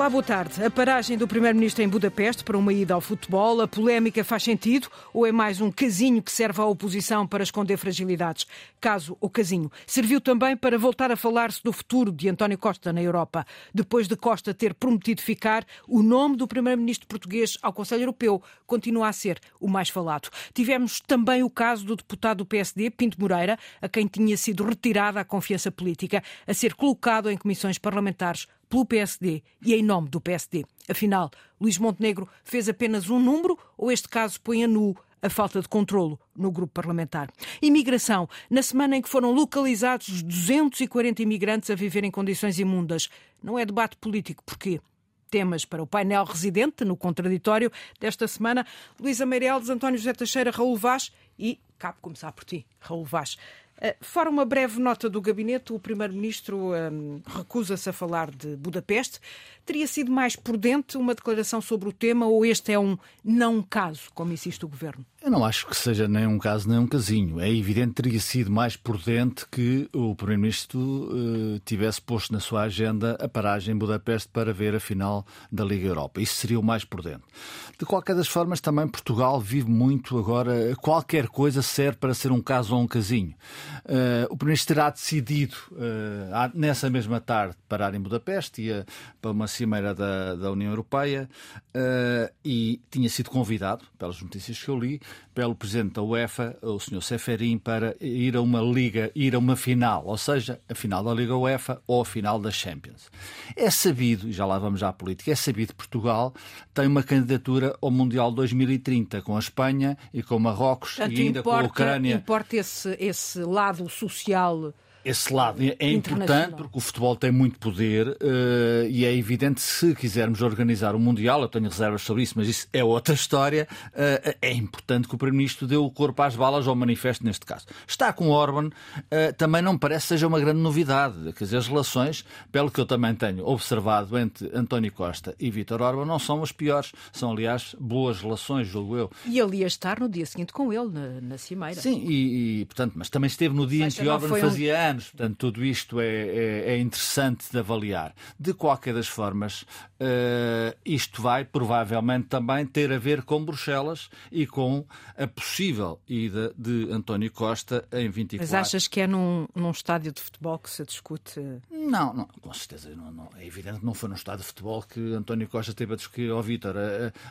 Olá, boa tarde. A paragem do Primeiro-Ministro em Budapeste para uma ida ao futebol, a polémica faz sentido ou é mais um casinho que serve à oposição para esconder fragilidades? Caso o casinho serviu também para voltar a falar-se do futuro de António Costa na Europa, depois de Costa ter prometido ficar, o nome do Primeiro-Ministro português ao Conselho Europeu continua a ser o mais falado. Tivemos também o caso do deputado do PSD, Pinto Moreira, a quem tinha sido retirada a confiança política, a ser colocado em comissões parlamentares pelo PSD e em nome do PSD. Afinal, Luís Montenegro fez apenas um número ou este caso põe a nu a falta de controlo no grupo parlamentar. Imigração. Na semana em que foram localizados 240 imigrantes a viver em condições imundas. Não é debate político. Porquê? Temas para o painel residente, no contraditório desta semana, Luísa Meireles, António José Teixeira, Raul Vaz e, cabe começar por ti, Raul Vaz. Eh, fora uma breve nota do gabinete, o Primeiro-Ministro um, recusa-se a falar de Budapeste. Teria sido mais prudente uma declaração sobre o tema ou este é um não caso, como insiste o Governo? Eu não acho que seja nem um caso nem um casinho. É evidente que teria sido mais prudente que o Primeiro-Ministro uh, tivesse posto na sua agenda a paragem em Budapeste para ver a final da Liga Europa. Isso seria o mais prudente. De qualquer das formas, também Portugal vive muito agora. Qualquer coisa serve para ser um caso ou um casinho. Uh, o Primeiro-Ministro terá decidido, uh, nessa mesma tarde, parar em Budapeste, ia para uma cimeira da, da União Europeia e tinha sido convidado, pelas notícias que eu li, pelo presidente da UEFA, o Sr. Seferin, para ir a uma liga, ir a uma final, ou seja, a final da Liga UEFA ou a final da Champions. É sabido, e já lá vamos à política, é sabido que Portugal tem uma candidatura ao Mundial 2030 com a Espanha e com Marrocos Portanto, e ainda importa, com a Ucrânia. Importa esse, esse lado social esse lado é importante porque o futebol tem muito poder uh, e é evidente se quisermos organizar o Mundial, eu tenho reservas sobre isso, mas isso é outra história, uh, é importante que o Primeiro-Ministro dê o corpo às balas ao manifesto neste caso. Está com Orban, uh, também não parece seja uma grande novidade, quer dizer, as relações, pelo que eu também tenho observado entre António Costa e Vítor Orban, não são as piores, são aliás boas relações, julgo eu. E ele ia estar no dia seguinte com ele, na, na Cimeira. Sim, e, e, portanto, mas também esteve no dia em que Orban fazia um anos. Portanto, tudo isto é, é, é, interessante de avaliar. De qualquer das formas, uh, isto vai provavelmente também ter a ver com Bruxelas e com a possível ida de António Costa em 24. Mas achas que é num, num estádio de futebol que se discute? Não, não com certeza. Não, não, é evidente que não foi num estádio de futebol que António Costa teve a discutir. Ó oh, Vítor,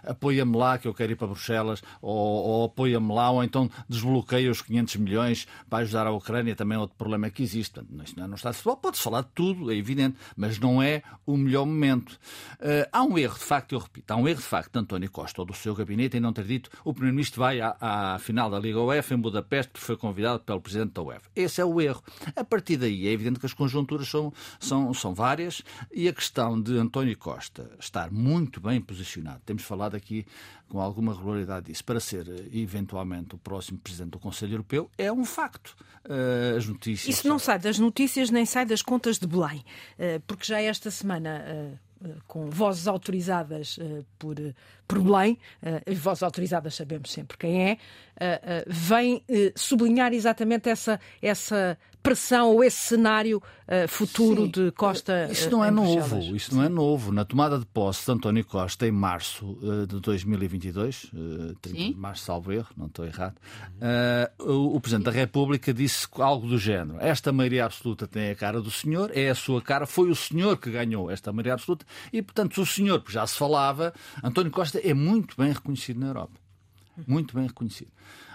apoia-me lá que eu quero ir para Bruxelas, ou, ou apoia-me lá, ou então desbloqueia os 500 milhões para ajudar a Ucrânia. Também é outro problema que existe. Portanto, isto não é estádio de futebol. Pode-se falar de tudo, é evidente, mas não é o melhor momento. Uh, há um erro, de facto, eu repito, há um erro, de facto, de António Costa ou do seu gabinete em não ter dito o Primeiro-Ministro vai à, à, final da Liga UEFA em Budapeste porque foi convidado pelo Presidente da UEFA. Esse é o erro. A partir daí, é evidente que as conjunturas são, são, são várias e a questão de António Costa estar muito bem posicionado, temos falado aqui com alguma regularidade disso, para ser eventualmente o próximo Presidente do Conselho Europeu, é um facto. Uh, as notícias. Isso não sai das notícias nem sai das contas de Belém, uh, porque já esta semana. Uh com vozes autorizadas por, por Belém, uh, vozes autorizadas sabemos sempre quem é, uh, vem sublinhar exatamente essa, essa pressão ou esse cenário uh, futuro Sim, de Costa. Uh, isso não é novo, isso não é novo. Na tomada de posse de António Costa em março uh, de 2022, uh, 30 de março, salvo erro, não estou errado, o, o, Presidente da República disse algo do género: esta maioria absoluta tem a cara do senhor, é a sua cara, foi o senhor que ganhou esta maioria absoluta e, portanto, o senhor, já se falava, António Costa é muito bem reconhecido na Europa. Muito bem reconhecido.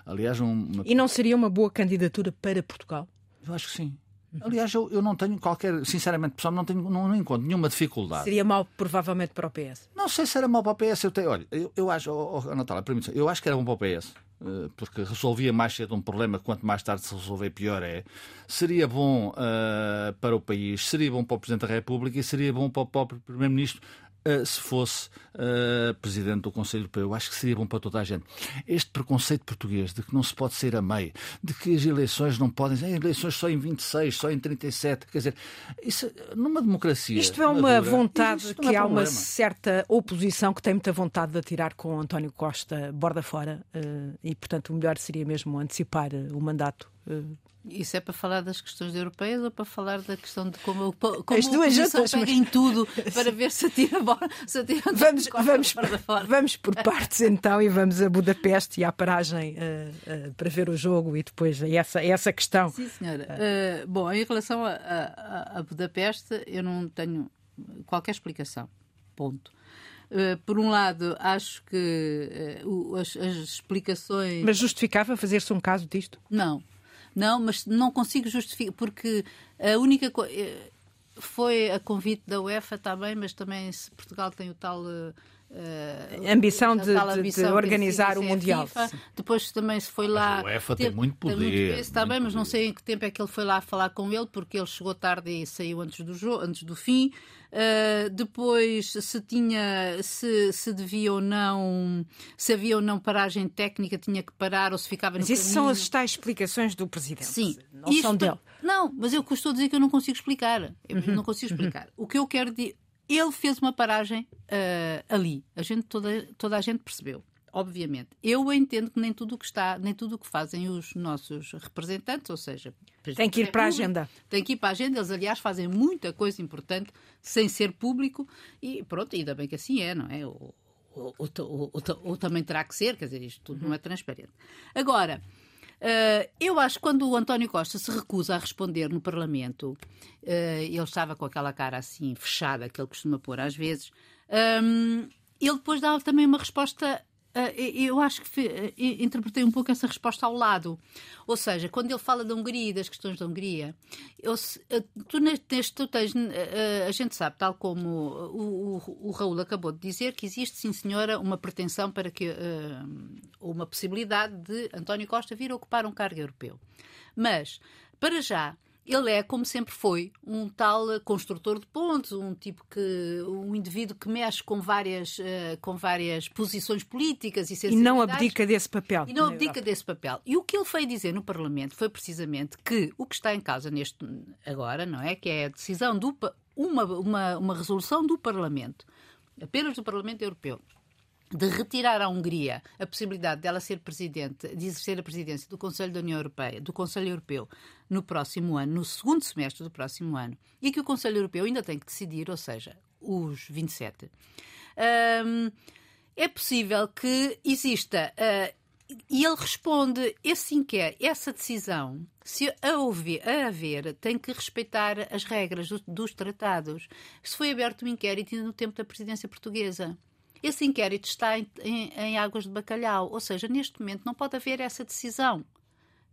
Aliás, uma... E não seria uma boa candidatura para Portugal? Eu acho que sim. Aliás, eu, eu não tenho qualquer, sinceramente, pessoal, não, tenho, não, não encontro nenhuma dificuldade. Seria mau, provavelmente, para o PS? Não sei se era mau para o PS. Eu tenho, olha, eu, eu acho, oh, oh, Natália, permite eu acho que era bom para o PS, eh, porque resolvia mais cedo um problema, quanto mais tarde se resolver, pior é. Seria bom uh, para o país, seria bom para o Presidente da República e seria bom para o próprio Primeiro-Ministro uh, se fosse uh, presidente do Conselho Europeu. Eu acho que seria bom para toda a gente. Este preconceito português de que não se pode ser a meio, de que as eleições não podem ser eleições só em 26, só em 37, quer dizer, isso, numa democracia. Isto é uma madura, vontade que é há uma certa oposição que tem muita vontade de atirar com António Costa borda fora uh, e, portanto, o melhor seria mesmo antecipar o mandato Isso é para falar das questões europeias ou para falar da questão de como, como As duas a juntas, pega em tudo para ver se atira bola, se atira vamos, vamos, fora. vamos por partes então e vamos a Budapeste e à paragem uh, uh, para ver o jogo e depois essa, essa questão. Sim, senhora. Uh, bom, em relação a, a, a Budapeste, eu não tenho qualquer explicação. Ponto. Uh, por um lado, acho que uh, as, as, explicações. Mas justificava fazer-se um caso disto? Não. Não, mas não consigo justificar, porque a única coisa. Foi a convite da UEFA, está bem, mas também se Portugal tem o tal. Uh, ambição, de, ambição de, organizar o Mundial. FIFA. Depois também se foi lá. Mas a UEFA teve, tem muito poder. Tem muito peso, está bem, mas não sei em que tempo é que ele foi lá falar com ele, porque ele chegou tarde e saiu antes do, jogo, antes do fim. Uh, depois se tinha se, se devia ou não se havia ou não paragem técnica tinha que parar ou se ficava mas isso são as tais explicações do presidente sim não isto, são dele não mas eu a dizer que eu não consigo explicar eu uhum. não consigo explicar uhum. o que eu quero dizer ele fez uma paragem uh, ali. A gente, toda, toda a gente percebeu, obviamente. Eu entendo que nem tudo o que está, nem tudo o que fazem os nossos representantes, ou seja, tem que ir para a agenda. Tem que ir para a agenda. Eles, aliás, fazem muita coisa importante sem ser público e pronto, ainda bem que assim é, não é? Ou, ou, ou, ou também terá que ser, quer dizer, isto tudo não é transparente. Agora, Uh, eu acho que quando o António Costa se recusa a responder no Parlamento, uh, ele estava com aquela cara assim fechada que ele costuma pôr às vezes, um, ehm, ele depois dá também uma resposta eu acho que ah, interpretei um pouco essa resposta ao lado. Ou seja, quando ele fala da Hungria e das questões da Hungria, eu, ah, tu neste tu tens, a gente sabe, tal como o, o, o, Raul acabou de dizer, que existe, sim senhora, uma pretensão para que, uma possibilidade de António Costa vir a ocupar um cargo europeu. Mas, para já, ele é, como sempre foi, um tal construtor de pontos, um tipo que. um indivíduo que mexe com várias, uh, com várias posições políticas e E não abdica desse papel. E não abdica desse papel. E o que ele foi dizer no Parlamento foi precisamente que o que está em causa neste agora, não é? Que é a decisão do. uma, uma, uma resolução do Parlamento, apenas do Parlamento Europeu de retirar à Hungria a possibilidade dela ser presidente, de exercer a presidência do Conselho da União Europeia, do Conselho Europeu, no próximo ano, no segundo semestre do próximo ano, e que o Conselho Europeu ainda tem que decidir, ou seja, os 27. Um, é possível que exista. Uh, e ele responde: esse inquérito, essa decisão, se a, ouvir, a haver, tem que respeitar as regras dos, dos tratados. Se foi aberto um inquérito no tempo da presidência portuguesa. Esse inquérito está em, em, em águas de bacalhau, ou seja, neste momento não pode haver essa decisão.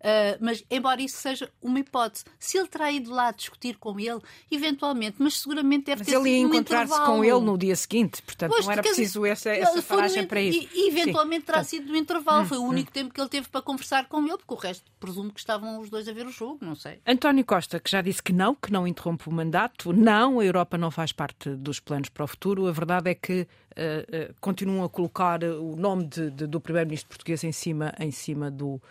Uh, mas, embora isso seja uma hipótese, se ele terá ido lá discutir com ele, eventualmente, mas seguramente deve mas ter ele ia encontrar-se com ele no dia seguinte, portanto pois, não era preciso essa, essa paragem para isso. E, eventualmente Sim. terá sido no intervalo, hum, foi o único hum. tempo que ele teve para conversar com ele, porque o resto presumo que estavam os dois a ver o jogo, não sei. António Costa, que já disse que não, que não interrompe o mandato, não, a Europa não faz parte dos planos para o futuro, a verdade é que uh, uh, continuam a colocar o nome de, de, do primeiro-ministro português em cima, em cima do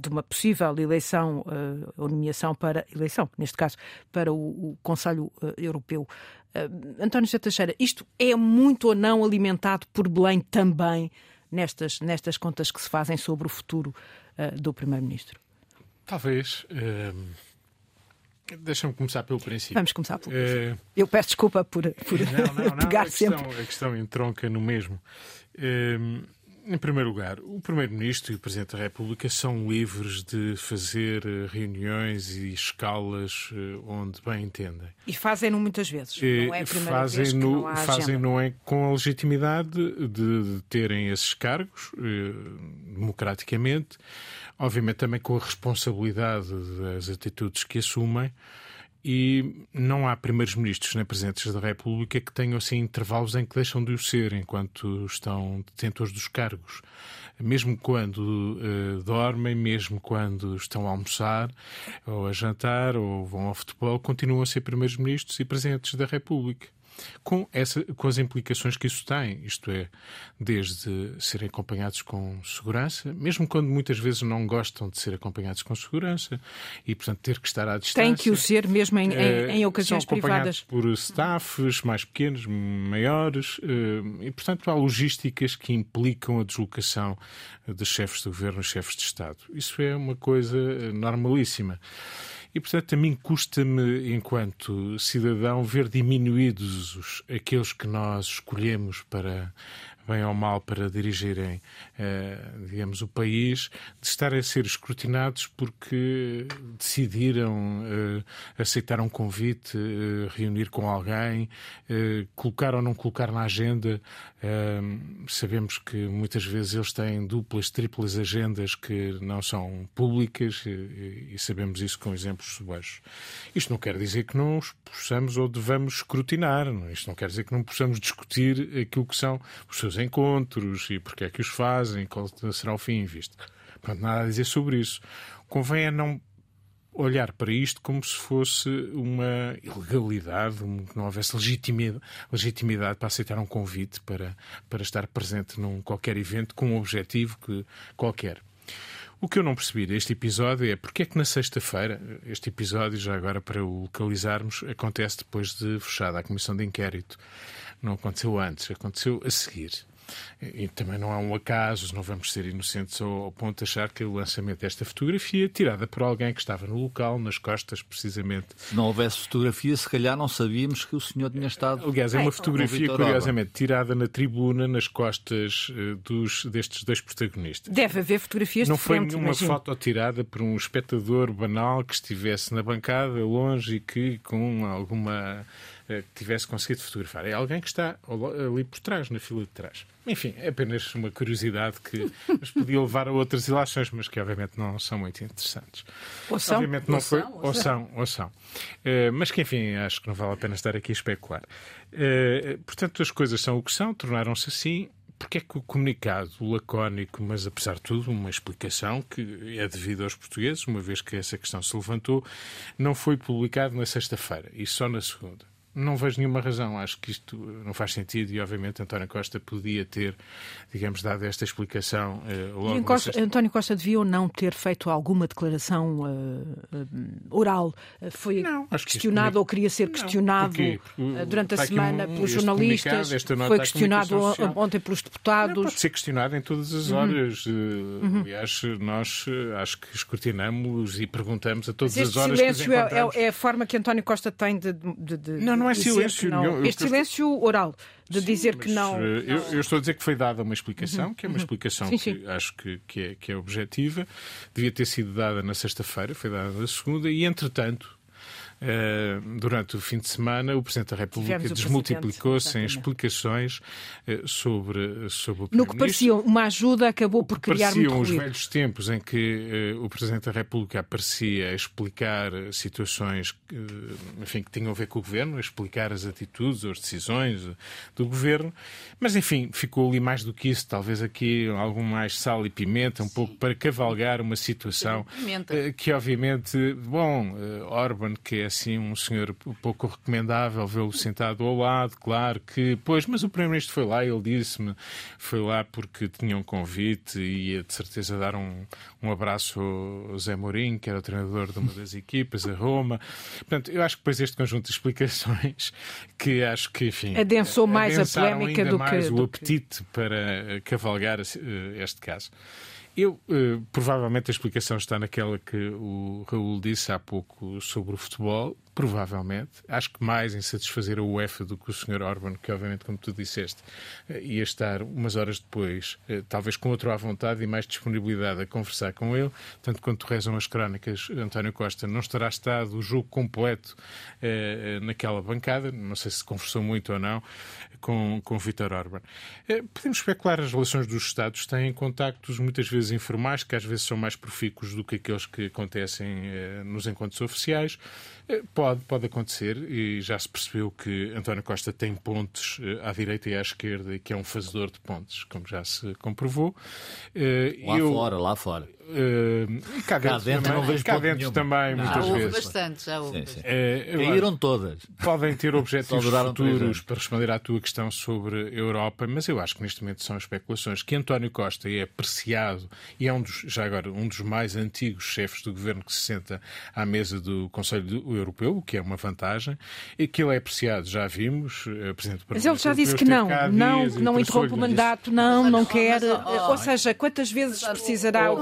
de uma possível eleição eh, ou nomeação para eleição, neste caso, para o, o Conselho eh, Europeu. António José Teixeira, isto é muito ou não alimentado por Belém também nestas, nestas contas que se fazem sobre o futuro do Primeiro-Ministro? Talvez. Deixa-me começar pelo princípio. Vamos começar pelo princípio. Uh... Eu peço desculpa por, por não, não, não, pegar a questão, sempre. A questão entronca no mesmo. Uh, em primeiro lugar, o Primeiro-Ministro e o Presidente da República são livres de fazer eh, reuniões e escalas eh, onde bem entendem. E fazem-no muitas vezes. Não é a primeira fazem vez que no, não há Fazem não é com a legitimidade de, terem esses cargos, eh, democraticamente, obviamente também com a responsabilidade das atitudes que assumem e não há primeiros-ministros nem presidentes da República que tenham assim intervalos em que deixam de o ser enquanto estão detentores dos cargos. Mesmo quando uh, dormem, mesmo quando estão a almoçar ou a jantar ou vão ao futebol, continuam a ser primeiros-ministros e presidentes da República. Com, essa, com as implicações que isso tem, isto é, desde serem acompanhados com segurança, mesmo quando muitas vezes não gostam de ser acompanhados com segurança e, portanto, ter que estar à distância. Tem que o ser mesmo em, em, em ocasiões são privadas. por staffs mais pequenos, maiores, e, portanto, há logísticas que implicam a deslocação de chefes de governo e chefes de Estado. Isso é uma coisa normalíssima. E, portanto, a mim custa-me, enquanto cidadão, ver diminuídos os, aqueles que nós escolhemos para, bem ou mal, para dirigirem, eh, digamos, o país, de estar a ser escrutinados porque decidiram eh, aceitar um convite, eh, reunir com alguém, colocar ou não colocar na agenda. Sabemos que muitas vezes eles têm duplas, triplas agendas que não são públicas e sabemos isso com exemplos subejos. Isto não quer dizer que não os possamos ou devamos escrutinar, isto não quer dizer que não possamos discutir aquilo que são os seus encontros e porque é que os fazem, qual será o fim visto. Pronto, nada a dizer sobre isso. Convém é não olhar para isto como se fosse uma ilegalidade, que não houvesse legitimidade, legitimidade para aceitar um convite para, para estar presente num qualquer evento com um objetivo que, qualquer. O que eu não percebi deste episódio é porque é que na sexta-feira, este episódio, já agora para o localizarmos, acontece depois de fechada a comissão de inquérito. Não aconteceu antes, aconteceu a seguir. E também não há um acaso, não vamos ser inocentes ao, ponto de achar que o lançamento desta fotografia, tirada por alguém que estava no local, nas costas, precisamente. Se não houvesse fotografia, se calhar não sabíamos que o senhor tinha estado. Aliás, é uma fotografia, curiosamente, tirada na tribuna, nas costas uh, dos, destes dois protagonistas. Deve haver fotografias Não foi nenhuma imagino. foto tirada por um espectador banal que estivesse na bancada, longe e que com alguma que tivesse conseguido fotografar. É alguém que está ali por trás, na fila de trás. Enfim, é apenas uma curiosidade que nos podia levar a outras ilações, mas que obviamente não são muito interessantes. Ou são. Obviamente não ou foi. São, ou são, ou são. Uh, mas que, enfim, acho que não vale a pena estar aqui a especular. Uh, portanto, as coisas são o que são, tornaram-se assim. Porque é que o comunicado lacónico, mas apesar de tudo, uma explicação que é devido aos portugueses, uma vez que essa questão se levantou, não foi publicado na sexta-feira e só na segunda? Não vejo nenhuma razão. Acho que isto não faz sentido e, obviamente, António Costa podia ter, digamos, dado esta explicação uh, logo. Costa, António Costa devia ou não ter feito alguma declaração uh, uh, oral? foi não, questionado isto, ou queria ser questionado não, durante a semana um, pelos jornalistas? Foi questionado ontem pelos deputados? Não, pode ser questionado em todas as uhum. horas. Uhum. Aliás, nós acho que escrutinamos e perguntamos a todas as horas. Este silêncio é, é, a forma que António Costa tem de. de, de não, não é silêncio. Não. Este silêncio oral, de sim, dizer que não. Eh, eu, eu, estou a dizer que foi dada uma explicação, uhum, que é uma uhum. explicação sim, sim. que acho que, que, é, que é objetiva. Devia ter sido dada na sexta-feira, foi dada na segunda, e entretanto, durante o fim de semana, o Presidente da República desmultiplicou-se em explicações uh, sobre, sobre o No que parecia uma ajuda, acabou por criar Pareciam muito os velhos tempos em que uh, o Presidente da República aparecia a explicar situações enfim, que tinham a ver com o Governo, a explicar as atitudes ou as decisões do Governo, mas enfim, ficou ali mais do que isso, talvez aqui algo mais sal e pimenta, um Sim. pouco para cavalgar uma situação que obviamente, bom, Orban, que é assim um senhor pouco recomendável, vê-lo sentado ao lado, claro que, pois, mas o Primeiro-Ministro foi lá, ele disse-me, foi lá porque tinha um convite e ia de certeza dar um, um abraço ao Zé Mourinho, que era o treinador de uma das equipas, a Roma. Portanto, eu acho que depois este conjunto de explicações que acho que, enfim... Adensou mais a polémica do mais que... o apetite para cavalgar eh, este caso. Eu, uh, provavelmente a explicação está naquela que o Raul disse há pouco sobre o futebol, provavelmente. Acho que mais em satisfazer a UEFA do que o Sr. Orban, que obviamente, como tu disseste, uh, ia estar umas horas depois, uh, talvez com outro à vontade e mais disponibilidade a conversar com ele. Tanto quanto rezam as crónicas, António Costa não estará estado o jogo completo naquela bancada, não sei se conversou muito ou não, com, com Vítor Orban. podemos especular as relações dos Estados têm contactos muitas vezes informais, que às vezes são mais profícuos do que aqueles que acontecem eh, nos encontros oficiais. Eh, pode, pode acontecer e já se percebeu que António Costa tem pontes eh, à direita e à esquerda e que é um fazedor de pontes, como já se comprovou. Lá Eu... fora, lá fora. Uh, cá, cá dentro, também, não vejo cá dentro também, não, muitas houve vezes. bastante, já houve. Sim, sim. É, Caíram todas. Podem ter objetivos futuros para responder à tua questão sobre a Europa, mas eu acho que neste momento são especulações. Que António Costa é apreciado e é um dos, já agora, um dos mais antigos chefes do governo que se senta à mesa do Conselho Europeu, o que é uma vantagem, e que ele é apreciado, já vimos, Presidente do Mas ele já disse que não, não, não interrompe o mandato, não, não quer. Ou seja, quantas vezes precisará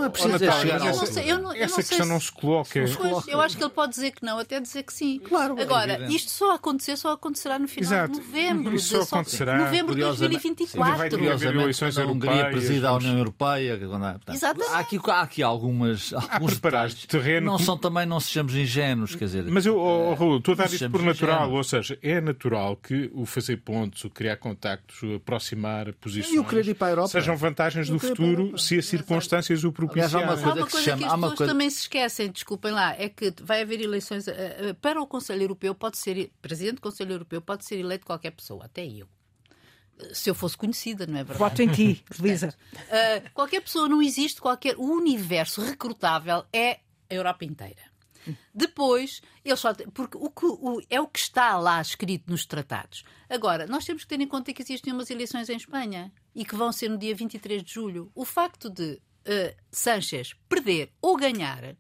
o essa questão não se coloca. Pois, eu acho que ele pode dizer que não, até dizer que sim. Claro. Agora, é isto só acontecer, só acontecerá no final Exato. de novembro. Isso só acontecerá. Novembro de 2024. Curiosamente, a Hungria presida a União Europeia. Exatamente. Há aqui, há aqui algumas, alguns detalhes. terreno. Não são também, não sejamos ingênuos, quer dizer. Mas eu, oh, Raul, estou a dar isto por natural, ou seja, é natural que o fazer pontos, o criar contactos, o aproximar posições, e o querer ir para a Europa. sejam vantagens do futuro se as circunstâncias o propiciarem. Há uma coisa, que, chama, que as pessoas coisa... também se esquecem, desculpem lá, é que vai haver eleições uh, uh, para o Conselho Europeu, pode ser, Presidente do Conselho Europeu pode ser eleito qualquer pessoa, até eu se eu fosse conhecida, não é verdade? Voto em ti, Lisa. Uh, qualquer pessoa, não existe qualquer. O universo recrutável é a Europa inteira. Depois, eles só. Porque o que, o, é o que está lá escrito nos tratados. Agora, nós temos que ter em conta que existem umas eleições em Espanha e que vão ser no dia 23 de julho. O facto de uh, Sanchez perder ou ganhar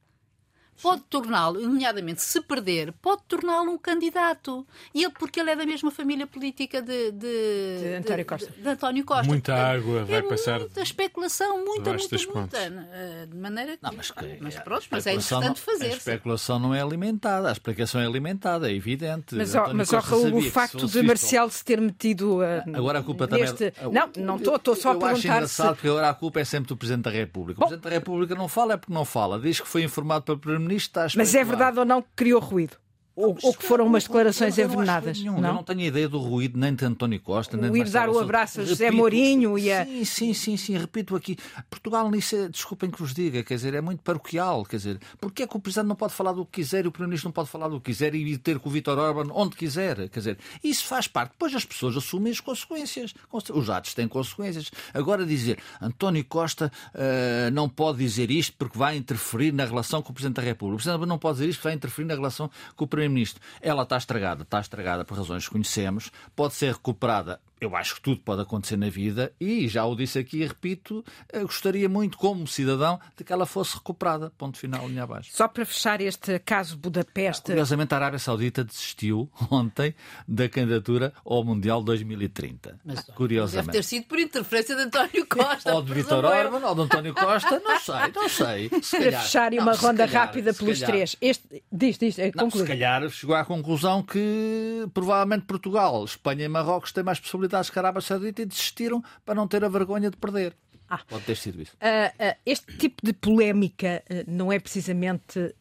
pode torná-lo, nomeadamente se perder, pode torná-lo um candidato. E ele, porque ele é da mesma família política de, de, de António Costa. De, de António Costa. Muita água vai é passar. Muita especulação, muita, muita, muita. Eh, de maneira que. Não, mas, que, mas pronto, mas é interessante fazer. A especulação não é alimentada, a explicação é alimentada, é evidente. Mas, ó, mas ó, Raul, o facto de Marcial se ter metido. Uh, agora a culpa neste... também. Não, não estou, estou só a perguntar. Eu acho engraçado se... porque agora a culpa é sempre do Presidente da República. O Presidente da República não fala é porque não fala. Diz que foi informado pelo Primeiro-Ministro, está a Mas é verdade ou não que criou ruído? Ou, ou, que foram umas declarações envenenadas. Não, não? Eu não tenho ideia do ruído nem de António Costa, nem o ir dar o abraço a José repito, Mourinho e a... Sim, sim, sim, sim, repito aqui. Portugal nisso é, desculpem que vos diga, quer dizer, é muito paroquial, quer dizer, porque é que o Presidente não pode falar do que quiser e o Primeiro-Ministro não pode falar do que quiser e ter com o Vítor Orban onde quiser, quer dizer, isso faz parte. Depois as pessoas assumem as consequências. Os atos têm consequências. Agora dizer, António Costa uh, não pode dizer isto porque vai interferir na relação com o Presidente da República. O Presidente não pode dizer isto porque vai interferir na relação com o Primeiro-Ministro. Ela está estragada, está estragada por razões que conhecemos, pode ser recuperada eu acho que tudo pode acontecer na vida e já o disse aqui e repito, gostaria muito, como cidadão, de que ela fosse recuperada. Ponto final, linha abaixo. Só para fechar este caso Budapeste. Curiosamente, a Arábia Saudita desistiu ontem da candidatura ao Mundial 2030. Mas, Curiosamente. Deve ter sido por interferência de António Costa. ou de Vitor Orban, ou de António Costa, não sei, não sei. Se para fechar e uma não, ronda calhar, rápida pelos calhar. três. Este, diz, diz, é, não, se calhar chegou à conclusão que provavelmente Portugal, Espanha e Marrocos têm mais possibilidades possibilidades que a Arábia Saudita e desistiram para não ter a vergonha de perder. Ah. Pode ter sido isso. Uh, uh, este tipo de polémica uh, não é precisamente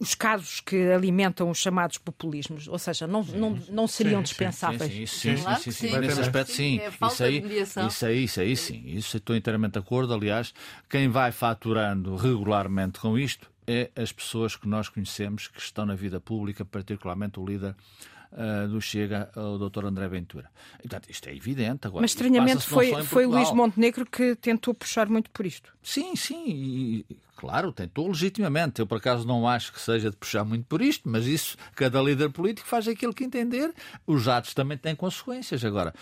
os casos que alimentam os chamados populismos, ou seja, não, não, não seriam sim, dispensáveis. Sim, sim, sim, claro sim, sim, sim. Nesse aspecto, sim. É isso, aí, isso aí, isso aí, sim. Isso estou inteiramente de acordo. Aliás, quem vai faturando regularmente com isto é as pessoas que nós conhecemos que estão na vida pública, particularmente o líder uh, do Chega ao Dr. André Ventura. E, portanto, isto é evidente. Agora, Mas estranhamente foi, foi Luís Montenegro que tentou puxar muito por isto. Sim, sim. E, claro, tentou legitimamente. Eu, por acaso, não acho que seja de puxar muito por isto, mas isso, cada líder político faz aquilo que entender. Os atos também têm consequências. Agora,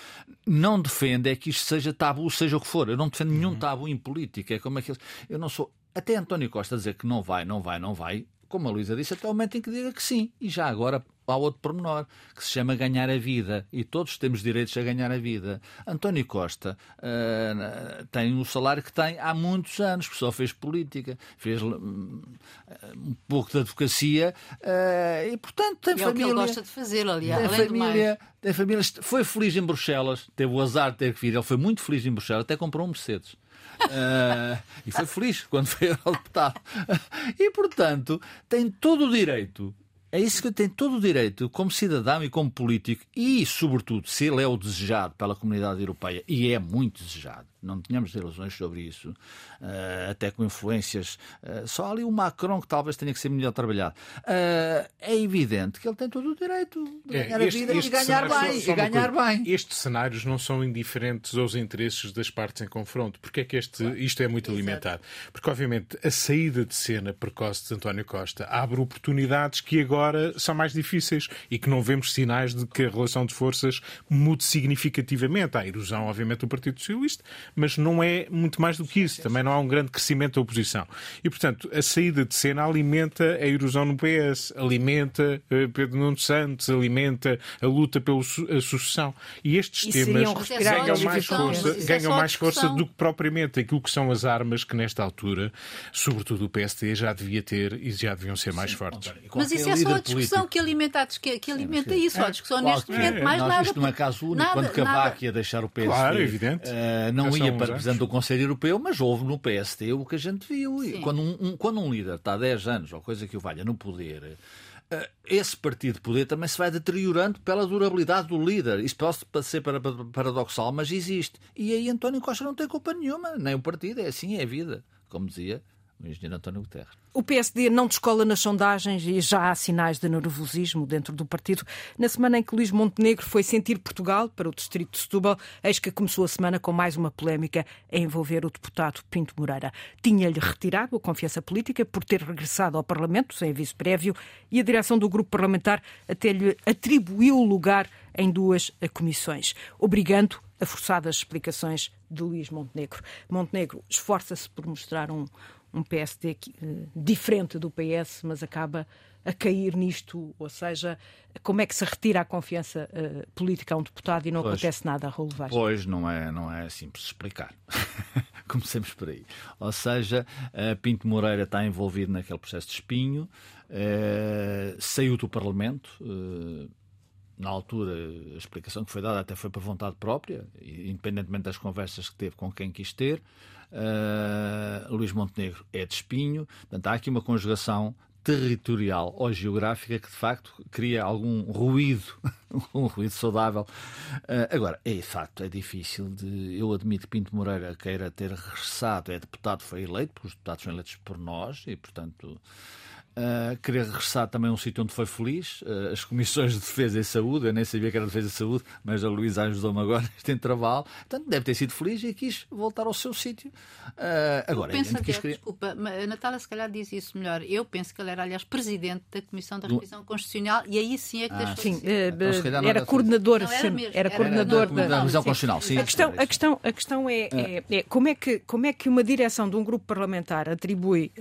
não defende é que isto seja tabu, seja o que for. Eu não defendo nenhum uhum. tabu em política. É como aqueles. Eu não sou. Até António Costa dizer que não vai, não vai, não vai, como a Luísa disse, até o momento em que diga que sim. E já agora há outro pormenor, que se chama ganhar a vida. E todos temos direitos a ganhar a vida. António Costa uh, tem o salário que tem há muitos anos, porque só fez política, fez uh, um pouco de advocacia uh, e, portanto, tem e família. É o que ele gosta de fazer, aliás. Tem família, tem família, foi feliz em Bruxelas, teve o azar de ter que vir. Ele foi muito feliz em Bruxelas, até comprou um Mercedes. Uh, e foi feliz quando foi eurodeputado. e, portanto, tem todo o direito é isso que tem todo o direito, como cidadão e como político, e, sobretudo, se ele é o desejado pela comunidade europeia, e é muito desejado, não tínhamos ilusões sobre isso, uh, até com influências. Uh, só ali o Macron que talvez tenha que ser melhor trabalhado. Uh, é evidente que ele tem todo o direito de é, ganhar é, este, a vida e ganhar bem. Só, só e ganhar bem. Estes cenários não são indiferentes aos interesses das partes em confronto. Porque é que este, isto é muito Exato. alimentado? Porque, obviamente, a saída de cena precoce de António Costa abre oportunidades que agora são mais difíceis e que não vemos sinais de que a relação de forças mude significativamente. Há a erosão, obviamente, do Partido Socialista, mas não é muito mais do que isso. Também não há um grande crescimento da oposição. E, portanto, a saída de cena alimenta a erosão no PS, alimenta uh, Pedro Nuno Santos, alimenta a luta pela sucessão. E estes e temas ganham mais força, é ganham mais força do que propriamente aquilo que são as armas que, nesta altura, sobretudo o PSD, já devia ter e já deviam ser mais Sim, fortes. Mas isso é só a discussão político... que alimenta, que, que alimenta isso, é, a discussão neste momento, é, mais nada. Isto não é caso único. Nada, quando Cavaco ia deixar o PSD, claro, evidente. Uh, não ia para presidente do Conselho Europeu, mas houve no PSD o que a gente viu. Quando um, um, quando um líder está há 10 anos, ou coisa que o valha, no poder, eh, esse partido de poder também se vai deteriorando pela durabilidade do líder. Isso pode ser paradoxal, mas existe. E aí António Costa não tem culpa nenhuma, nem o partido, é assim, é a vida, como dizia o engenheiro António Guterres. O PSD não descola nas sondagens e já há sinais de nervosismo dentro do partido. Na semana em que Luís Montenegro foi sentir Portugal para o distrito de Setúbal, eis que começou a semana com mais uma polémica a envolver o deputado Pinto Moreira. Tinha-lhe retirado a confiança política por ter regressado ao Parlamento sem aviso prévio e a direção do grupo parlamentar até lhe atribuiu o lugar em duas comissões, obrigando a forçadas explicações de Luís Montenegro. Montenegro esforça-se por mostrar um, um PSD uh, diferente do PS, mas acaba a cair nisto, ou seja, como é que se retira a confiança uh, política a um deputado e não pois, acontece nada a relevar? Pois, não é, não é simples explicar. Comecemos por aí. Ou seja, uh, Pinto Moreira está envolvido naquele processo de espinho, uh, saiu do Parlamento, na altura, a explicação que foi dada até foi por vontade própria, independentemente das conversas que teve com quem quis ter. Uh, Luís Montenegro é de espinho, portanto, há aqui uma conjugação territorial ou geográfica que de facto cria algum ruído, um ruído saudável. Uh, agora, é de facto, é difícil de. Eu admito que Pinto Moreira queira ter regressado, é deputado, foi eleito, porque os deputados são eleitos por nós e, portanto. Uh, querer regressar também a um sítio onde foi feliz, uh, as comissões de defesa e saúde, eu nem sabia que era defesa e saúde, mas a Luísa ajudou-me agora neste intervalo, portanto deve ter sido feliz e quis voltar ao seu sítio. Uh, agora, eu penso até, quis... desculpa, a Natália se calhar diz isso melhor. Eu penso que ele era, aliás, presidente da Comissão da Revisão Do... Constitucional e aí sim é que ah, Sim, então, era coordenador, não, era, mesmo, era, era coordenador da, da Revisão Constitucional. Sim, a, questão, a, questão, a questão é, é, é, como, é que, como é que uma direção de um grupo parlamentar atribui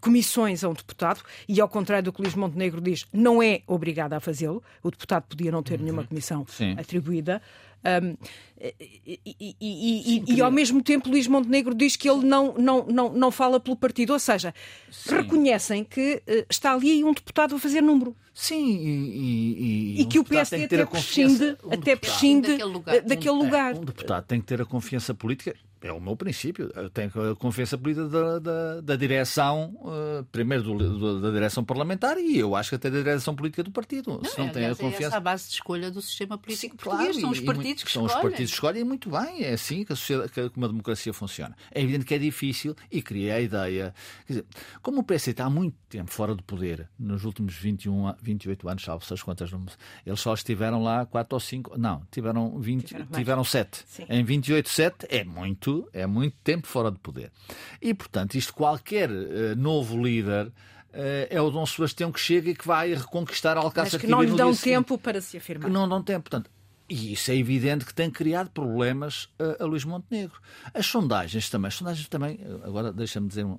comissões a um deputado e, ao contrário do que Luís Montenegro diz, não é obrigada a fazê-lo. O deputado podia não ter nenhuma uhum. comissão Sim. atribuída. Um, e, e, e, e, ao mesmo tempo Luís Montenegro diz que ele não, não, não, não fala pelo partido, ou seja, Sim. reconhecem que uh, está ali um deputado a fazer número. Sim, e, e, que o PSD até prescinde, um até prescinde daquele lugar. Daquele lugar. Um deputado tem que ter a confiança política é o meu princípio. Eu tenho a confiança política da, da, da direção, uh, primeiro do, do, da direção parlamentar e eu acho que até da direção política do partido. Não, Se não tem a confiança. É essa a base de escolha do sistema político Sim, português. Claro, são os partidos que são escolhem. São os partidos que escolhem muito bem. É assim que, a que uma democracia funciona. É evidente que é difícil e cria a ideia. Quer dizer, como o PS está há muito tempo fora do poder, nos últimos 21, 28 anos, salvo seis quantas, eles só estiveram lá 4 ou 5, não, tiveram 20, tiveram, tiveram 7. Sim. Em 28, 7 é muito, é muito tempo fora de poder. E, portanto, isto qualquer uh, novo líder uh, é o Dom Sebastião que chega e que vai reconquistar Alcácer Mas que não lhe dão tempo para se afirmar. Que não dão tempo. Portanto, e isso é evidente que tem criado problemas a, a Luís Montenegro. As sondagens também, as sondagens também, agora deixa-me dizer um,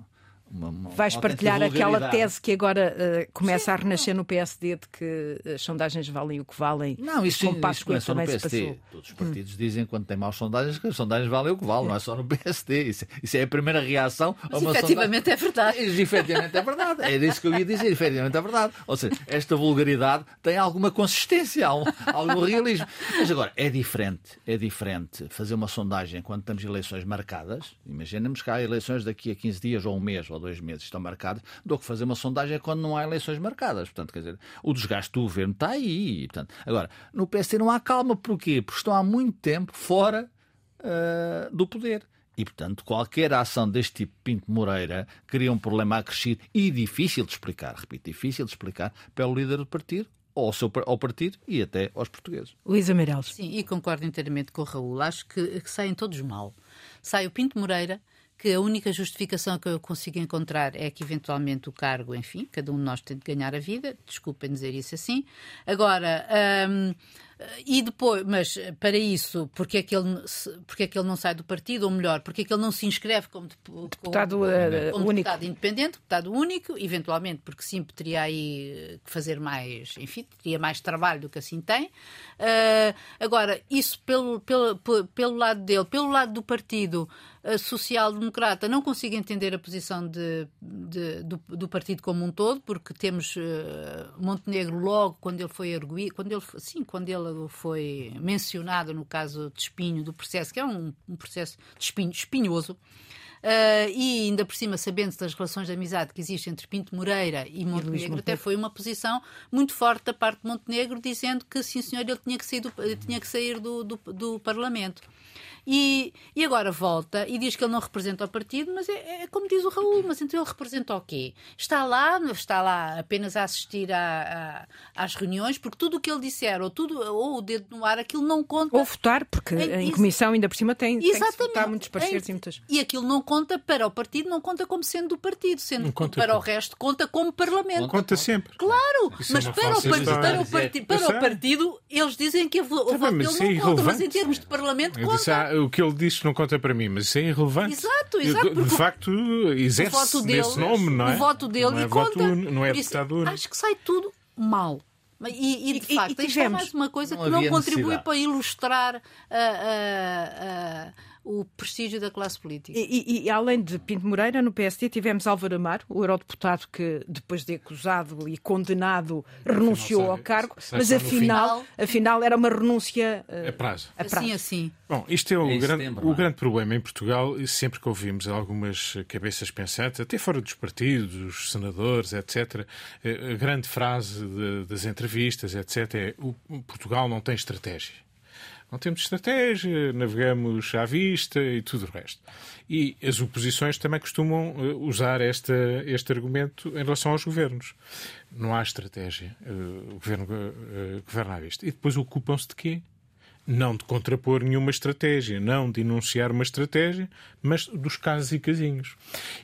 uma, uma Vais partilhar aquela tese que agora uh, começa sim, a renascer não. no PSD de que as sondagens valem o que valem. Não, isso, sim, isso começa no PSD. Todos os partidos hum. dizem quando tem maus sondagens que as sondagens valem o que valem, não é só no PSD. Isso, isso é a primeira reação Mas a uma efetivamente sondagem. é verdade. Isso, efetivamente é verdade. É isso que eu ia dizer, efetivamente é verdade. Ou seja, esta vulgaridade tem alguma consistência, algum realismo. Mas agora, é diferente, é diferente fazer uma sondagem quando temos eleições marcadas. Imaginemos que há eleições daqui a 15 dias ou um mês ou ou dois meses estão marcados, do que fazer uma sondagem quando não há eleições marcadas. Portanto, quer dizer, o desgaste do governo está aí. Portanto, agora, no PSD não há calma, porquê? Porque estão há muito tempo fora uh, do poder. E, portanto, qualquer ação deste tipo, Pinto Moreira, cria um problema acrescido e difícil de explicar, repito, difícil de explicar, pelo líder do partido, ao, seu, ao partido e até aos portugueses. Luísa Meireles. Sim, e concordo inteiramente com o Raul. Acho que, que saem todos mal. Sai o Pinto Moreira, que a única justificação que eu consigo encontrar é que eventualmente o cargo, enfim, cada um de nós tem de ganhar a vida, desculpem dizer isso assim. Agora, hum, e depois, mas para isso, porque é, que ele, porque é que ele não sai do partido, ou melhor, porque é que ele não se inscreve como, deputado, como, como único. deputado independente, deputado único, eventualmente, porque sim, teria aí que fazer mais, enfim, teria mais trabalho do que assim tem. Uh, agora, isso pelo, pelo, pelo lado dele, pelo lado do partido, social-democrata não consigo entender a posição de, de, do, do, partido como um todo, porque temos uh, Montenegro logo quando ele foi arguído, quando ele, sim, quando ele foi mencionado no caso de Espinho, do processo, que é um, um processo espinho, espinhoso, Uh, e ainda por cima, sabendo-se das relações de amizade que existem entre Pinto Moreira e Montenegro, até foi uma posição muito forte da parte de Montenegro, dizendo que, sim senhor, ele tinha que sair do, tinha que sair do, do, do Parlamento. E, e agora volta e diz que ele não representa o partido, mas é, é, como diz o Raul, mas então ele representa o quê? Está lá, está lá apenas a assistir a, a, às reuniões, porque tudo o que ele disser, ou, tudo, ou o dedo no ar, aquilo não conta. Ou votar, porque em, em comissão ainda por cima tem, tem que votar muitos parceiros e muitas. E aquilo não conta para o partido, não conta como sendo do partido, sendo para o resto conta como parlamento. Conta sempre. Claro, Isso é mas é para, o partido, para, o partido, para o partido, eles dizem que o voto dele não é conta, mas em termos de parlamento conta o que ele disse não conta para mim, mas isso é irrelevante. Exato, exato. De facto, exerce desse nome, não é? O voto dele não é conta. Voto, não é deputado. Acho que sai tudo mal. E, e de facto, e, e isto é mais uma coisa não que não contribui para ilustrar a. Uh, uh, uh, o prestígio da classe política. E, e, e, além de Pinto Moreira, no PSD tivemos Álvaro Amar, o eurodeputado que, depois de acusado e condenado, renunciou ao cargo, mas afinal, afinal era uma renúncia uh, a prazo. A prazo. Assim, assim. Bom, isto é o, é grande, setembro, o é? grande problema em Portugal, e sempre que ouvimos algumas cabeças pensantes, até fora dos partidos, os senadores, etc., eh, a grande frase de, das entrevistas, etc., é o Portugal não tem estratégia não temos estratégia, navegamos à vista e tudo o resto. E as oposições também costumam eh, usar esta, este argumento em relação aos governos. Não há estratégia, eh, o governo eh, governa à vista. E depois ocupam-se de quê? Não de contrapor nenhuma estratégia, não de enunciar uma estratégia, mas dos casos e casinhos.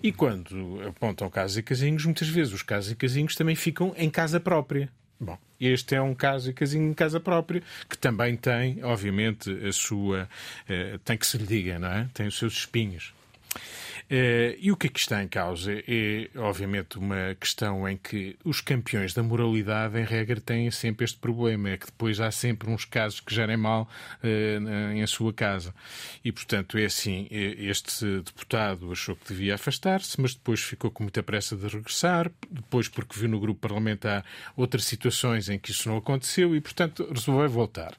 E quando apontam casos e casinhos, muitas vezes os casos e casinhos também ficam em casa própria. Bom, este é um caso e casinho em casa própria, que também tem, obviamente, a sua. Eh, tem que se lhe diga, não é? Tem os seus espinhos. Eh, e o que é que está em causa? É, obviamente, uma questão em que os campeões da moralidade, em regra, têm sempre este problema: é que depois há sempre uns casos que gerem mal uh, em sua casa. E, portanto, é assim: este deputado achou que devia afastar-se, mas depois ficou com muita pressa de regressar, depois, porque viu no grupo parlamentar outras situações em que isso não aconteceu e, portanto, resolveu voltar.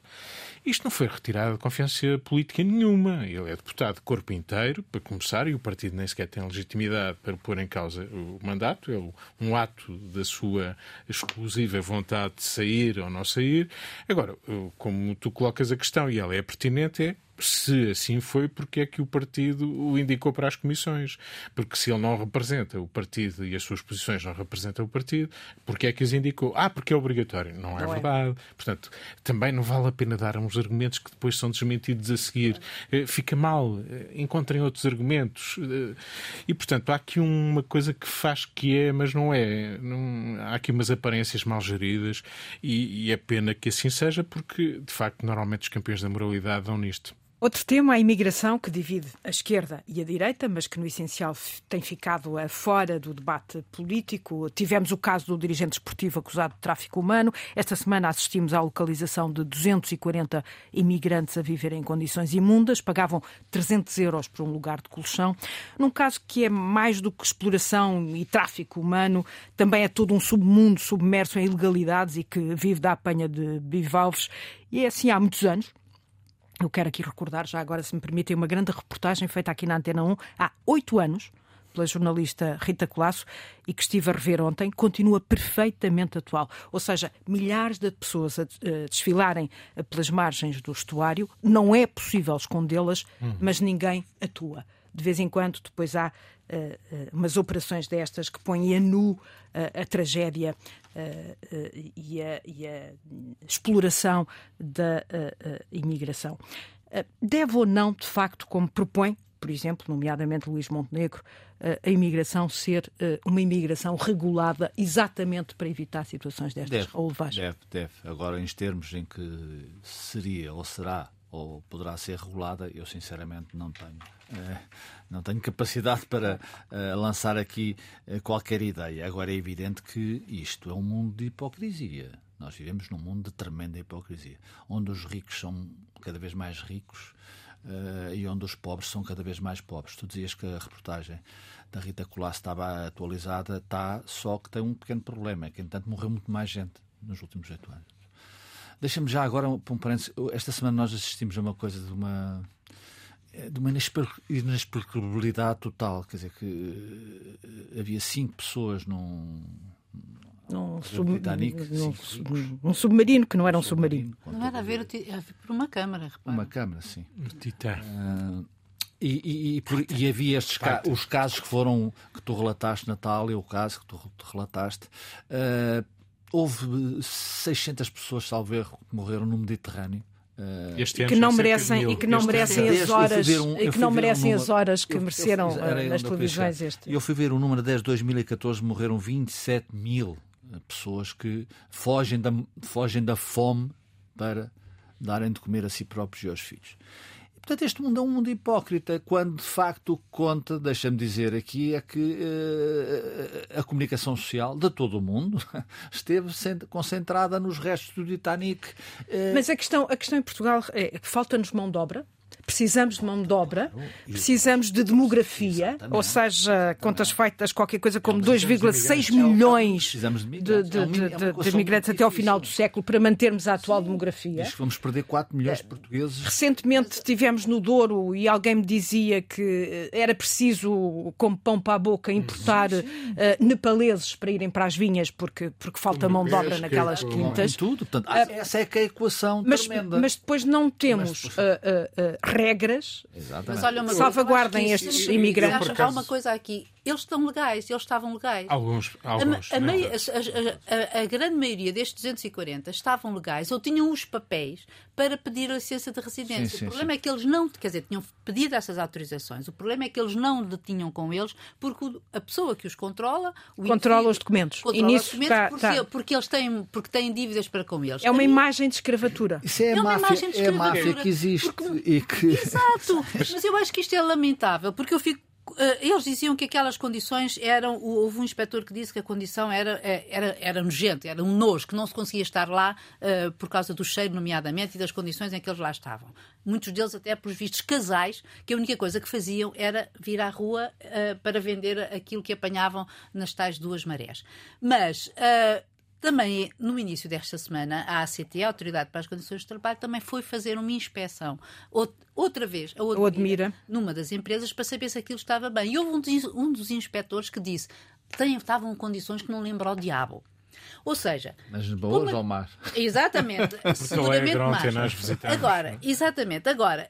Isto não foi retirado de confiança política nenhuma. Ele é deputado de corpo inteiro, para começar, e o partido nem sequer tem legitimidade para pôr em causa o mandato. É um ato da sua exclusiva vontade de sair ou não sair. Agora, como tu colocas a questão, e ela é pertinente, é se assim foi, porque é que o partido o indicou para as comissões? Porque se ele não representa o partido e as suas posições não representam o partido, porque é que os indicou? Ah, porque é obrigatório. Não é não é. verdade. É. Portanto, também não vale a pena dar uns argumentos que depois são desmentidos a seguir. É. Fica mal. Eh, encontrem outros argumentos. Eh, e, portanto, há aqui uma coisa que faz que é, mas não é. Não... Há aqui umas aparências mal geridas e, e é pena que assim seja, porque, de facto, normalmente os campeões da moralidade dão nisto. Outro tema, a imigração, que divide a esquerda e a direita, mas que no essencial tem ficado fora do debate político. Tivemos o caso do dirigente esportivo acusado de tráfico humano. Esta semana assistimos à localização de 240 imigrantes a viver em condições imundas. Pagavam 300 euros por um lugar de colchão. Num caso que é mais do que exploração e tráfico humano, também é todo um submundo submerso em ilegalidades e que vive da apanha de bivalves. E é assim há muitos anos. Eu quero aqui recordar, já agora, se me permitem, uma grande reportagem feita aqui na Antena 1 há oito anos pela jornalista Rita Colasso e que estive a rever ontem, continua perfeitamente atual. Ou seja, milhares de pessoas a, a desfilarem pelas margens do estuário, não é possível escondê-las, uhum. mas ninguém atua. De vez em quando, depois há uh, umas operações destas que põem a nu uh, a tragédia e a, e, a, exploração da imigração. deve ou não, de facto, como propõe, por exemplo, nomeadamente Luís Montenegro, a imigração ser uma imigração regulada exatamente para evitar situações destas? Deve, deve, deve. Agora, em termos em que seria ou será ou poderá ser regulada, eu sinceramente não tenho eh, não tenho capacidade para eh, lançar aqui eh, qualquer ideia. Agora é evidente que isto é um mundo de hipocrisia. Nós vivemos num mundo de tremenda hipocrisia, onde os ricos são cada vez mais ricos e onde os pobres são cada vez mais pobres. Tu dizias que a reportagem da Rita Colasso estava atualizada, está, só que tem um pequeno problema, é que, entanto, morreu muito mais gente nos últimos oito anos. Deixa-me já agora, um parênteses, esta semana nós assistimos a uma coisa de uma de uma inexplicabilidade total. Quer dizer, que uh, havia cinco pessoas num. Num, sub, Titanic, num, num, submarino, que não era um submarino. submarino. Não era a ver, por uma câmara, repara. Uma câmara, sim. O Titã. Uh, e, e, e, por, e, havia estes ca os casos que foram que tu relataste, Natália, o caso que tu, tu relataste. Uh, houve 600 pessoas, salvo erro, que morreram no Mediterrâneo. Uh, que não merecem e que não merecem as horas um, e que não merecem um as horas que eu, mereceram eu, nas televisões este. Eu fui ver o número 10 de 2014 morreram 27 mil pessoas que fogem da, fogem da fome para darem de comer a si próprios e aos filhos. Portanto, este mundo é um mundo hipócrita, quando de facto o que conta, deixa-me dizer aqui, é que uh, a comunicação social de todo o mundo esteve concentrada nos restos do Titanic. Uh... Mas a questão, a questão em Portugal é que falta-nos mão de obra? Precisamos de mão de obra, precisamos de demografia, Exatamente. ou seja, contas feitas qualquer coisa como 2,6 milhões de, de, de, de, imigrantes até ao final do século para mantermos a atual demografia. Diz que vamos perder 4 milhões de portugueses. Recentemente tivemos no Douro e alguém me dizia que era preciso, como pão para a boca, importar uh, nepaleses para irem para as vinhas porque, porque falta mão de obra naquelas quintas. Tudo, portanto, essa é que é a equação mas, tremenda. Mas depois não temos uh, uh, regras Exatamente. Mas salvaguardem estes imigrantes. Há uma coisa aqui. Eles estão legais, eles estavam legais. Alguns. alguns a, a, meia, a, a, grande maioria destes 240 estavam legais ou tinham os papéis para pedir a licença de residência. Sim, sim, o problema sim. é que eles não, quer dizer, tinham pedido essas autorizações. O problema é que eles não detinham com eles porque a pessoa que os controla controla os documentos. Controla e nisso os documentos tá, porque, tá. porque, eles têm, porque têm dívidas para com eles. É uma imagem de escravatura. Isso é, é uma máfia, é a máfia que existe porque, e que... Exato. Mas eu acho que isto é lamentável porque eu fico eles diziam que aquelas condições eram. Houve um inspetor que disse que a condição era, eh, era, era nojenta, era um nojo, que não se conseguia estar lá uh, por causa do cheiro, nomeadamente, e das condições em que eles lá estavam. Muitos deles, até por vistos casais, que a única coisa que faziam era vir à rua uh, para vender aquilo que apanhavam nas tais duas marés. Mas. Uh, também, no início desta semana, a ACT, a Autoridade para as Condições de Trabalho, também foi fazer uma inspeção, outra vez, a Odmira, Odmira. numa das empresas, para saber se aquilo estava bem. E houve um dos, um dos inspectores que disse que estavam condições que não lembram o diabo. Ou seja. Mas boas uma... ou más? Exatamente. seguramente más. Agora, exatamente. Agora,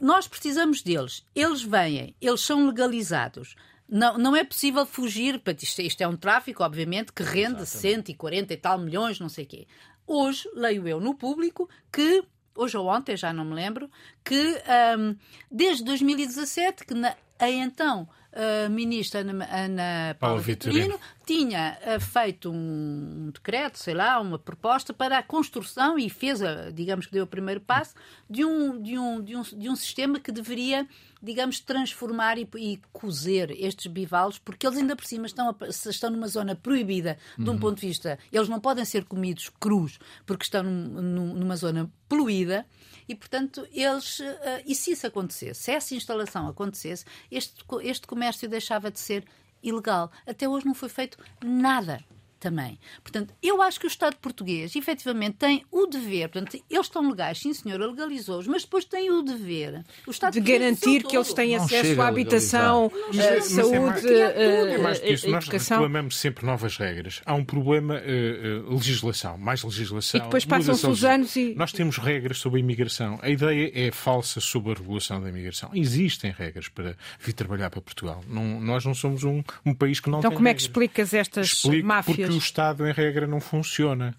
nós precisamos deles. Eles vêm, eles são legalizados. Não, não é possível fugir, isto, isto é um tráfico, obviamente, que rende Exatamente. 140 e tal milhões, não sei o quê. Hoje, leio eu no público que hoje ou ontem, já não me lembro, que um, desde 2017, que na, a então a ministra Ana, Paula Vitorino tinha uh, feito um, decreto, sei lá, uma proposta para a construção e fez, a, digamos que deu o primeiro passo, de um, de um, de um, de um sistema que deveria, digamos, transformar e, e cozer estes bivalves, porque eles ainda por cima estão, a, estão numa zona proibida de um uhum. ponto de vista. Eles não podem ser comidos crus, porque estão num, numa zona poluída e, portanto, eles. Uh, e se isso acontecesse, se essa instalação acontecesse, este, este comércio deixava de ser ilegal. Até hoje não foi feito nada. Também. Portanto, eu acho que o Estado português, efetivamente, tem o dever, portanto, eles estão legais, sim senhor, legalizou-os, mas depois tem o dever o Estado de garantir que eles têm não acesso à habitação, à saúde, é mais, é isso. Nós reclamamos sempre novas regras. Há um problema, uh, uh, legislação, mais legislação. E depois passam-se os anos e... Nós temos regras sobre a imigração. A ideia é falsa sobre a regulação da imigração. Existem regras para vir trabalhar para Portugal. Não, nós não somos um, um país que não então, tem Então como regras. é que explicas estas Explico máfias? O Estado, em regra, não funciona.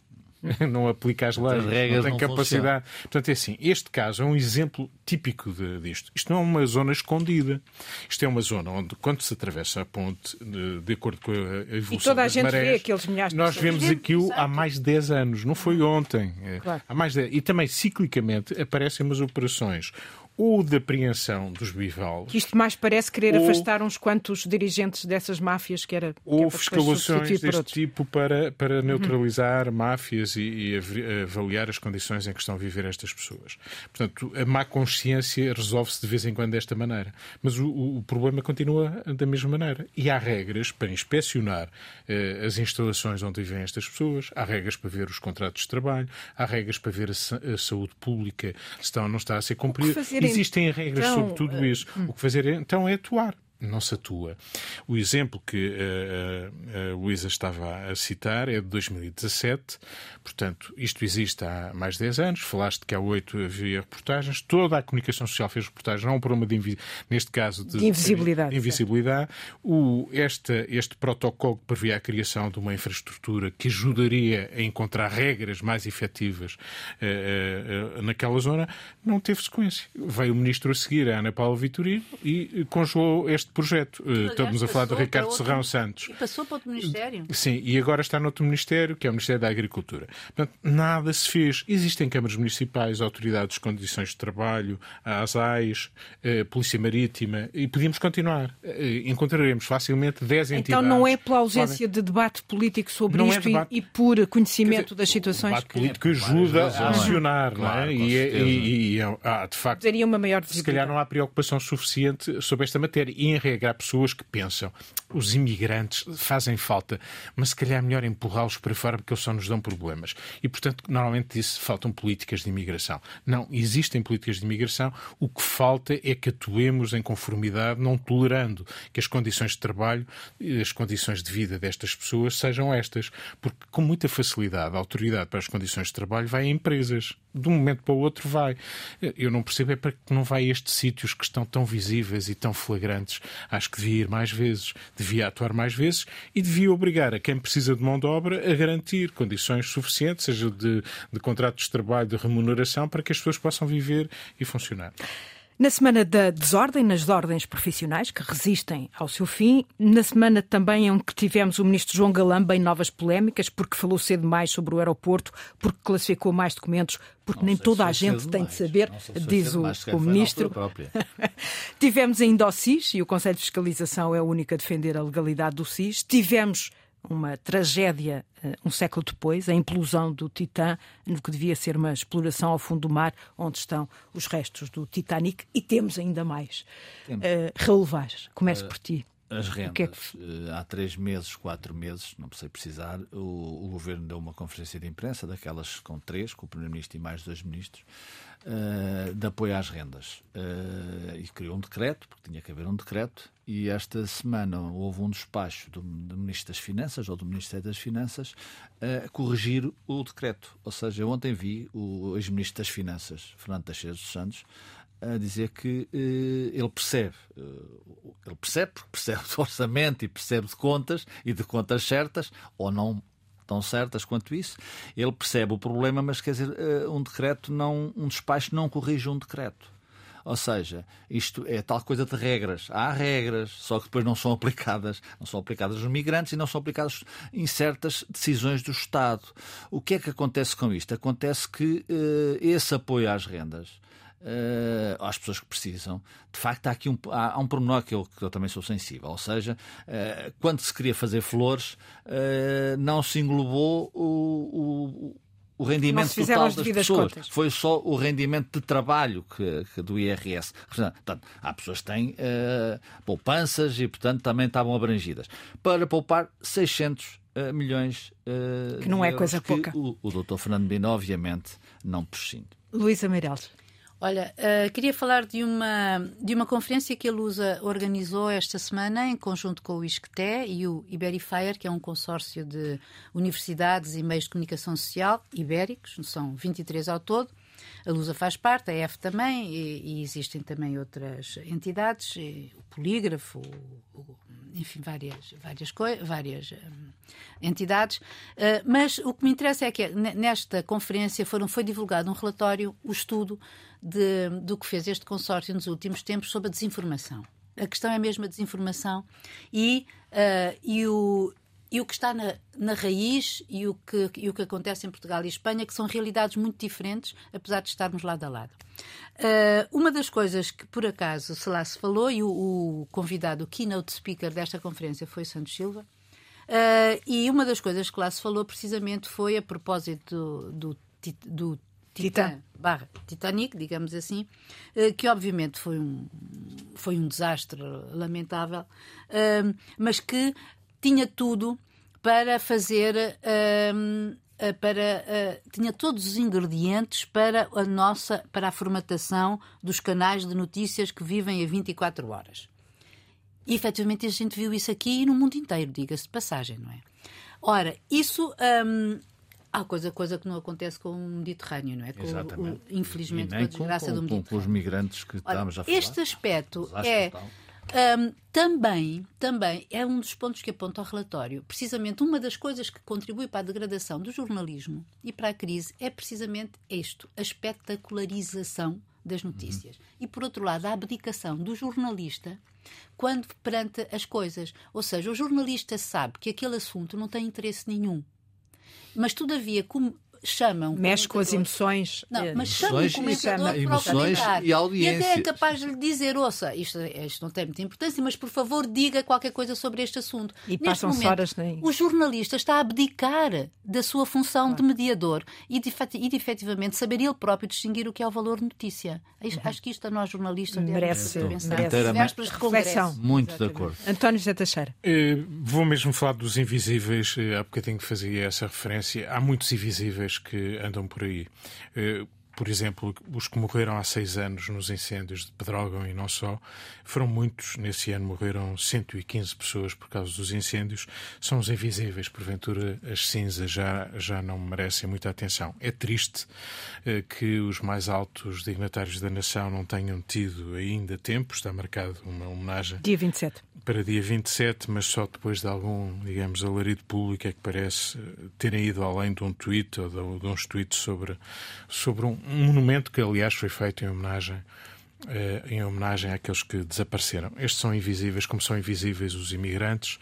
Não aplica as leis, as regras não tem não capacidade. Funcionam. Portanto, é assim, este caso é um exemplo típico de, disto. Isto não é uma zona escondida. Isto é uma zona onde, quando se atravessa a ponte, de, de acordo com a evolução E toda a das gente marés, vê aqueles milhares de nós vemos aquilo há mais de 10 anos. Não foi ontem. É, Claro. Há mais de... E também, ciclicamente, aparecem umas operações ou de apreensão dos bivalves, Que isto mais parece querer Ou- afastar uns quantos dirigentes dessas máfias que era que é ou fiscalizações substituir por deste tipo para, para neutralizar máfias e, e avaliar as condições em que estão a viver estas pessoas. Portanto, a má consciência resolve-se de vez em quando desta maneira. Mas o, o problema continua da mesma maneira. E há regras para inspecionar eh, as instalações onde vivem estas pessoas, há regras para ver os contratos de trabalho, há regras para ver a, a saúde pública se está ou não está a ser cumprida. Fazer Existem regras então, sobre tudo isso. O que fazer é- então é atuar não se atua. O exemplo que eh, a, a Luísa estava a citar é de 2017, portanto, isto existe há mais de 10 anos. Falaste que há 8 havia reportagens, toda a comunicação social fez reportagens, não há um problema de, neste caso, de, De invisibilidade, de invisibilidade. O, este, este protocolo que previa a criação de uma infraestrutura que ajudaria a encontrar regras mais efetivas eh, eh, naquela zona, não teve sequência. Veio o ministro a seguir, a Ana Paula Vitorino, e eh, congelou este projeto. Eh, Aliás, Estamos a falar do Ricardo outro- Serrão Santos. E passou para outro Ministério. Sim, e agora está noutro Ministério, que é o Ministério da Agricultura. Portanto, nada se fez. Existem câmaras municipais, autoridades de condições de trabalho, ASAIS, eh, Polícia Marítima, e podíamos continuar. Eh, encontraremos facilmente 10 Então entidades. não é pela ausência de debate político sobre Não é isto e- debate. e, por conhecimento dizer, das situações O debate que político ajuda Várias a acionar, Claro, não é? com E, é- e, e é- há, de facto, daria uma maior se visibilidade. calhar não há preocupação suficiente sobre esta matéria. E, há pessoas que pensam os imigrantes fazem falta, mas se calhar é melhor empurrá-los para fora porque eles só nos dão problemas. E, portanto, normalmente diz faltam políticas de imigração. Não, existem políticas de imigração. O que falta é que atuemos em conformidade, não tolerando que as condições de trabalho e as condições de vida destas pessoas sejam estas. Porque, com muita facilidade, a autoridade para as condições de trabalho vai a empresas. De um momento para o outro vai. Eu não percebo é para que não vai a estes sítios que estão tão visíveis e tão flagrantes. Acho que devia ir mais vezes, devia atuar mais vezes e devia obrigar a quem precisa de mão de obra a garantir condições suficientes, seja de, de contratos de trabalho, de remuneração, para que as pessoas possam viver e funcionar. Na semana da desordem, nas ordens profissionais que resistem ao seu fim, na semana também em que tivemos o ministro João Galamba em novas polémicas, porque falou cedo mais sobre o aeroporto, porque classificou mais documentos, porque Não nem toda a gente tem de saber, diz o, o ministro. Tivemos ainda o SIS e o Conselho de Fiscalização é o único a defender a legalidade do SIS. Tivemos uma tragédia eh, um século depois, a implosão do Titã, no que devia ser uma exploração ao fundo do mar, onde estão os restos do Titanic. E temos ainda mais. Uh, Raul Vaz, começo por ti. As rendas, é que- eh, há três meses, quatro meses, não sei precisar, o, o governo deu uma conferência de imprensa, daquelas com três, com o primeiro-ministro e mais dois ministros, eh, de apoio às rendas. E criou um decreto, porque tinha que haver um decreto, e esta semana houve um despacho do, do Ministro das Finanças, ou do Ministério das Finanças, a corrigir o decreto. Ou seja, ontem vi o ex-ministro das Finanças, Fernando Teixeira dos Santos, a dizer que eh, ele percebe, eh, ele percebe porque percebe de orçamento e percebe de contas e de contas certas ou não tão certas quanto isso. Ele percebe o problema, mas quer dizer, eh, um decreto não, um despacho não corrige um decreto. Ou seja, isto é tal coisa de regras. Há regras, só que depois não são aplicadas. Não são aplicadas aos migrantes e não são aplicadas em certas decisões do Estado. O que é que acontece com isto? Acontece que eh, esse apoio às rendas eh, às pessoas que precisam. De facto, há aqui um, há, há um pormenor que eu, que eu também sou sensível. Ou seja, eh, quando se queria fazer flores, eh, não se englobou o, o rendimento Não se fizeram total as das pessoas. contas. Foi só o rendimento de trabalho que, que do IRS. Portanto, há pessoas que têm eh, poupanças e, portanto, também estavam abrangidas. Para poupar 600 uh, milhões uh, que não é coisa pouca. O, o doutor Fernando Bino, obviamente, não prescinde. Luísa Meireles. Olha, uh, queria falar de uma, de uma conferência que a Lusa organizou esta semana em conjunto com o ISCTE e o Iberifier, que é um consórcio de universidades e meios de comunicação social ibéricos, são 23 ao todo. A Lusa faz parte, a F também, e, e existem também outras entidades, o Polígrafo, o, o enfim, várias, várias, várias um, entidades. Uh, mas o que me interessa é que nesta conferência foram, foi divulgado um relatório, o estudo de, do que fez este consórcio nos últimos tempos sobre a desinformação. A questão é mesmo a desinformação e, uh, e o, e o que está na, na raiz e o, que, e o que acontece em Portugal e Espanha, que são realidades muito diferentes, apesar de estarmos lado a lado. Uh, uma das coisas que, por acaso, se lá se falou, e o, o convidado, o keynote speaker desta conferência foi Santos Silva, uh, e uma das coisas que lá se falou precisamente foi a propósito do, do, do Titã barra Titanic, digamos assim, uh, que obviamente foi um, foi um desastre lamentável, mas que tinha tudo para fazer. Uh, para, uh, tinha todos os ingredientes para a nossa para a formatação dos canais de notícias que vivem a 24 horas. E efetivamente a gente viu isso aqui e no mundo inteiro, diga-se de passagem, não é? Ora, isso um, há coisa, coisa que não acontece com o Mediterrâneo, não é? Com, Exatamente. O, infelizmente, com a desgraça com, do Mediterrâneo. Com, os migrantes que Ora, estamos a falar. Este aspecto é. Total um, também, também é um dos pontos que aponta o relatório. Precisamente uma das coisas que contribui para a degradação do jornalismo e para a crise é precisamente isto, a espetacularização das notícias. Uhum. E, por outro lado, a abdicação do jornalista quando perante as coisas. Ou seja, o jornalista sabe que aquele assunto não tem interesse nenhum. Mas, todavia, como chamam. Mexe com as emoções. Não, eh, mas chamam o comentador para emoções e audiência. E até é capaz de lhe dizer, ouça, isto, isto não tem muita importância, mas por favor diga qualquer coisa sobre este assunto. E passam-se horas nem... O jornalista está a abdicar da sua função de mediador e de, e de efetivamente saber ele próprio distinguir o que é o valor de notícia. Uhum. Acho que isto a nós jornalistas merece, pensar. Merece. reflexão. Muito Exatamente. de acordo. António José Teixeira. Uh, vou mesmo falar dos invisíveis. Uh, há bocadinho que fazia essa referência. Há muitos invisíveis que andam por aí. Por exemplo, os que morreram há seis anos nos incêndios de Pedrógão e não só, foram muitos. Nesse ano morreram 115 pessoas por causa dos incêndios. São os invisíveis. Porventura, as cinzas já, já não merecem muita atenção. É triste eh, que os mais altos dignatários da nação não tenham tido ainda tempo. Está marcado uma homenagem. Dia 27. Para dia 27, mas só depois de algum, digamos, alarido público é que parece eh, terem ido além de um tweet ou de, de uns tweets sobre, sobre um, um monumento que, aliás, foi feito em homenagem eh, em homenagem àqueles que desapareceram. Estes são invisíveis, como são invisíveis os imigrantes,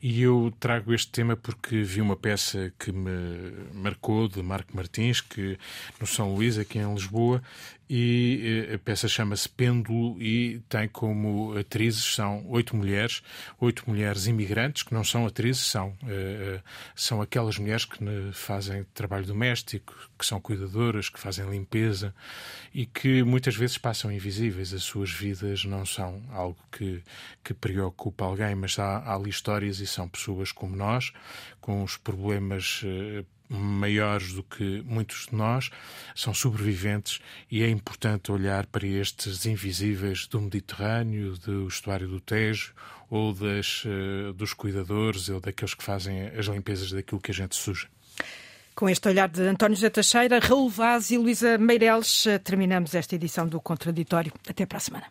e eu trago este tema porque vi uma peça que me marcou, de Marco Martins, que no São Luís, aqui em Lisboa, e eh, a peça chama-se Pêndulo e tem como atrizes são oito mulheres, oito mulheres imigrantes que não são atrizes, são, uh, são aquelas mulheres que fazem trabalho doméstico, que são cuidadoras, que fazem limpeza e que muitas vezes passam invisíveis. As suas vidas não são algo que, que preocupa alguém, mas há, há ali histórias e são pessoas como nós, com os problemas uh, maiores do que muitos de nós, são sobreviventes e é importante olhar para estes invisíveis do Mediterrâneo, do estuário do Tejo ou das, uh, dos cuidadores ou daqueles que fazem as limpezas daquilo que a gente suja. Com este olhar de António José Teixeira, Raul Vaz e Luísa Meireles, eh, terminamos esta edição do Contraditório. Até para a semana.